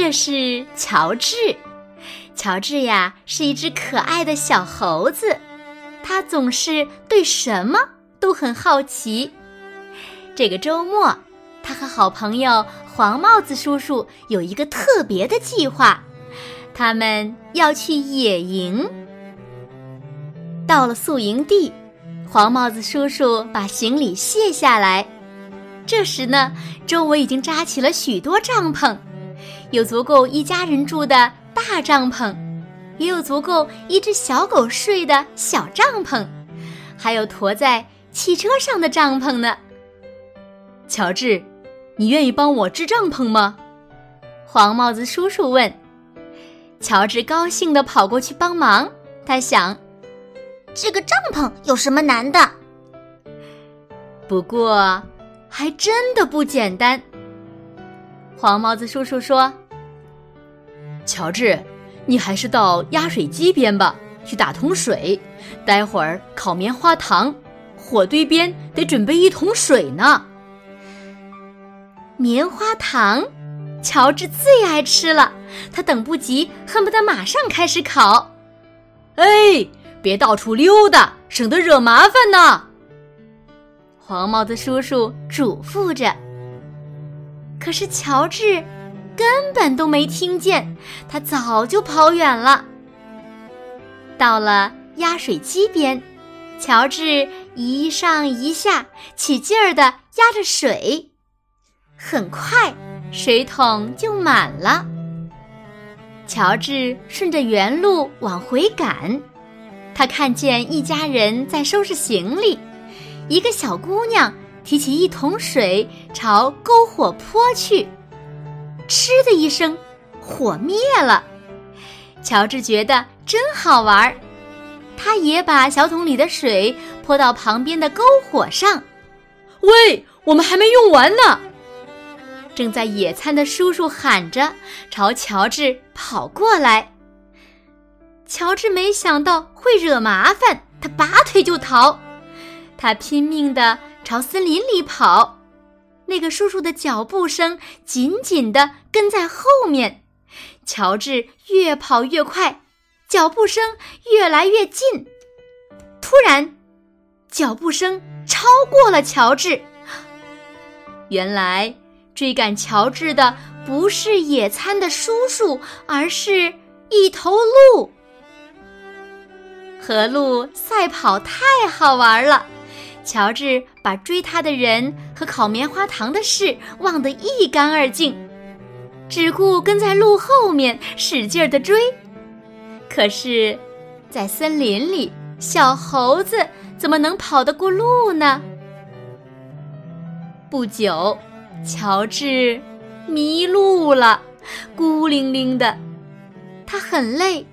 这是乔治，乔治呀是一只可爱的小猴子，他总是对什么都很好奇。这个周末，他和好朋友黄帽子叔叔有一个特别的计划，他们要去野营。到了宿营地，黄帽子叔叔把行李卸下来，这时呢，周围已经扎起了许多帐篷。有足够一家人住的大帐篷，也有足够一只小狗睡的小帐篷，还有驮在汽车上的帐篷呢。乔治，你愿意帮我支帐篷吗？黄帽子叔叔问。乔治高兴地跑过去帮忙。他想，这个帐篷有什么难的？不过，还真的不简单。黄帽子叔叔说：“乔治，你还是到压水机边吧，去打桶水。待会儿烤棉花糖，火堆边得准备一桶水呢。棉花糖，乔治最爱吃了，他等不及，恨不得马上开始烤。哎，别到处溜达，省得惹麻烦呢。”黄帽子叔叔嘱咐着。可是乔治根本都没听见，他早就跑远了。到了压水机边，乔治一上一下，起劲儿的压着水，很快水桶就满了。乔治顺着原路往回赶，他看见一家人在收拾行李，一个小姑娘。提起一桶水朝篝火泼去，嗤的一声，火灭了。乔治觉得真好玩儿，他也把小桶里的水泼到旁边的篝火上。喂，我们还没用完呢！正在野餐的叔叔喊着，朝乔治跑过来。乔治没想到会惹麻烦，他拔腿就逃，他拼命的。朝森林里跑，那个叔叔的脚步声紧紧地跟在后面。乔治越跑越快，脚步声越来越近。突然，脚步声超过了乔治。原来，追赶乔治的不是野餐的叔叔，而是一头鹿。和鹿赛跑太好玩了。乔治把追他的人和烤棉花糖的事忘得一干二净，只顾跟在鹿后面使劲儿地追。可是，在森林里，小猴子怎么能跑得过鹿呢？不久，乔治迷路了，孤零零的，他很累，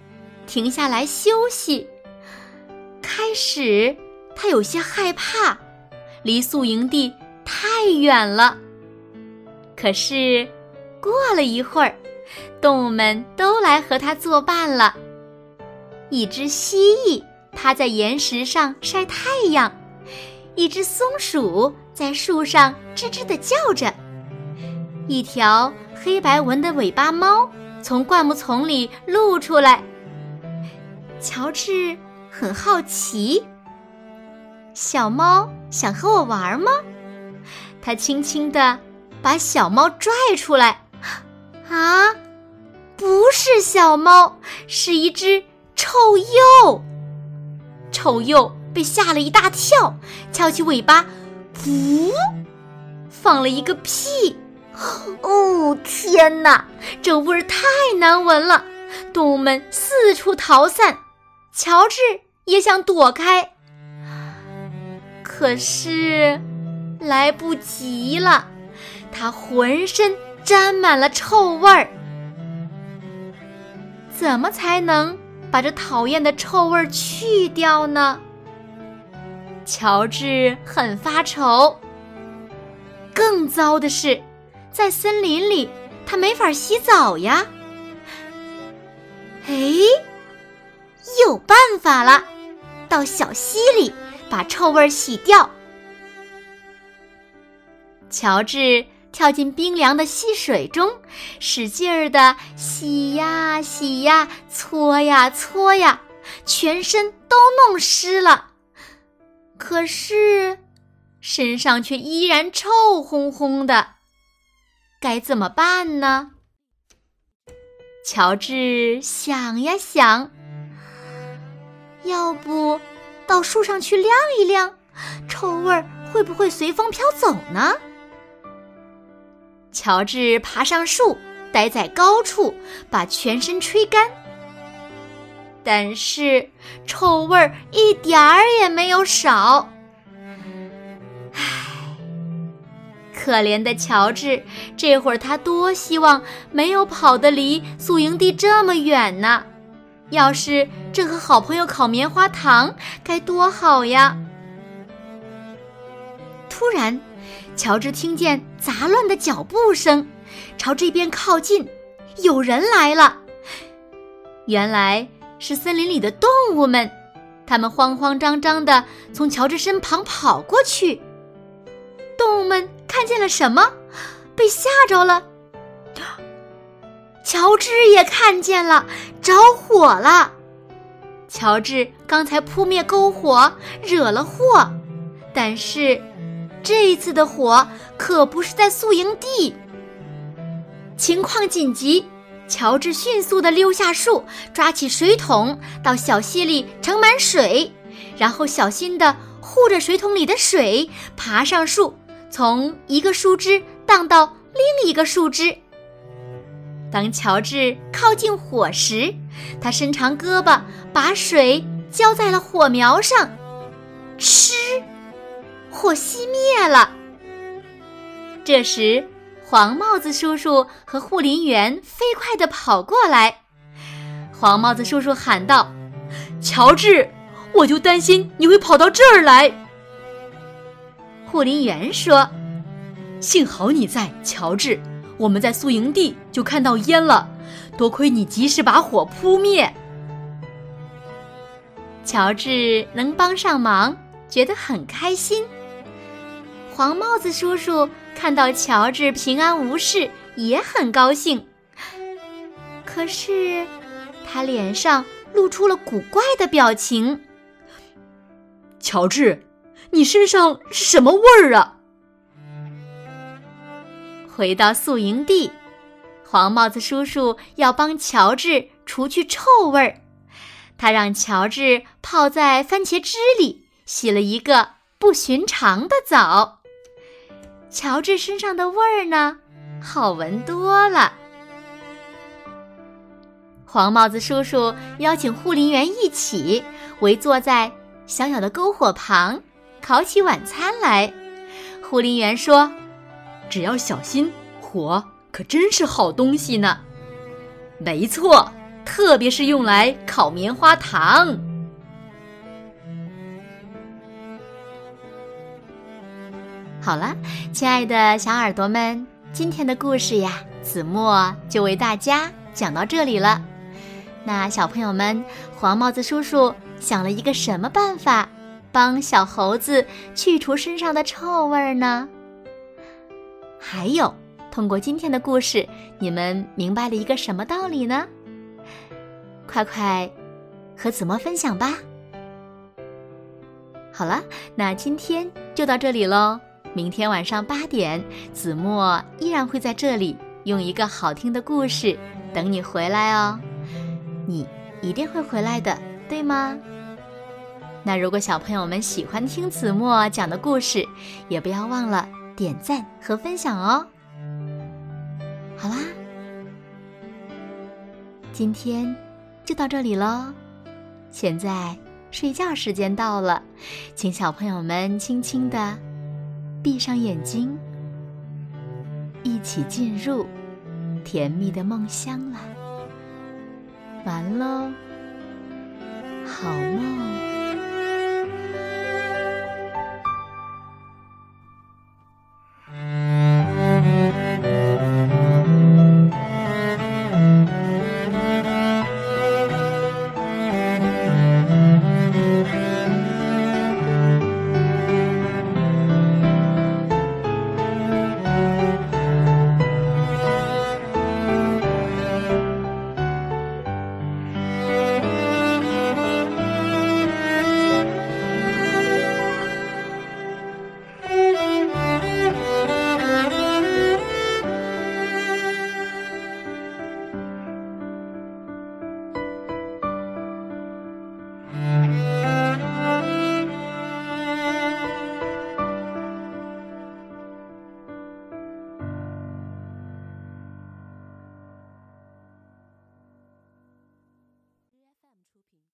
停下来休息，开始。他有些害怕，离宿营地太远了。可是，过了一会儿，动物们都来和他作伴了。一只蜥蜴趴在岩石上晒太阳，一只松鼠在树上吱吱地叫着，一条黑白纹的尾巴猫从灌木丛里露出来。乔治很好奇。小猫想和我玩吗？他轻轻地把小猫拽出来。啊，不是小猫，是一只臭鼬。臭鼬被吓了一大跳，翘起尾巴，噗，放了一个屁。哦，天哪，这味儿太难闻了！动物们四处逃散，乔治也想躲开。可是，来不及了，他浑身沾满了臭味儿。怎么才能把这讨厌的臭味儿去掉呢？乔治很发愁。更糟的是，在森林里，他没法洗澡呀。哎，有办法了，到小溪里把臭味洗掉。乔治跳进冰凉的溪水中，使劲儿的洗呀洗呀，搓呀搓呀，全身都弄湿了。可是，身上却依然臭烘烘的，该怎么办呢？乔治想呀想，要不到树上去晾一晾，臭味儿会不会随风飘走呢？乔治爬上树，待在高处，把全身吹干。但是臭味儿一点儿也没有少。唉，可怜的乔治，这会儿他多希望没有跑得离宿营地这么远呢！要是正和好朋友烤棉花糖，该多好呀！突然，乔治听见杂乱的脚步声，朝这边靠近，有人来了。原来。是森林里的动物们，他们慌慌张张的从乔治身旁跑过去。动物们看见了什么？被吓着了。乔治也看见了，着火了。乔治刚才扑灭篝火，惹了祸，但是这一次的火可不是在宿营地。情况紧急。乔治迅速地溜下树，抓起水桶，到小溪里盛满水，然后小心地护着水桶里的水，爬上树，从一个树枝荡到另一个树枝。当乔治靠近火时，他伸长胳膊，把水浇在了火苗上，嗤，火熄灭了。这时。黄帽子叔叔和护林员飞快地跑过来。黄帽子叔叔喊道：“乔治，我就担心你会跑到这儿来。”护林员说：“幸好你在，乔治。我们在宿营地就看到烟了，多亏你及时把火扑灭。”乔治能帮上忙，觉得很开心。黄帽子叔叔。看到乔治平安无事，也很高兴。可是，他脸上露出了古怪的表情。乔治，你身上是什么味儿啊？回到宿营地，黄帽子叔叔要帮乔治除去臭味儿。他让乔治泡在番茄汁里，洗了一个不寻常的澡。乔治身上的味儿呢，好闻多了。黄帽子叔叔邀请护林员一起围坐在小小的篝火旁，烤起晚餐来。护林员说：“只要小心，火可真是好东西呢。”没错，特别是用来烤棉花糖。好了，亲爱的小耳朵们，今天的故事呀，子墨就为大家讲到这里了。那小朋友们，黄帽子叔叔想了一个什么办法，帮小猴子去除身上的臭味呢？还有，通过今天的故事，你们明白了一个什么道理呢？快快和子墨分享吧。好了，那今天就到这里喽。明天晚上八点，子墨依然会在这里用一个好听的故事等你回来哦。你一定会回来的，对吗？那如果小朋友们喜欢听子墨讲的故事，也不要忘了点赞和分享哦。好啦，今天就到这里喽。现在睡觉时间到了，请小朋友们轻轻的。闭上眼睛，一起进入甜蜜的梦乡啦。完喽，好梦。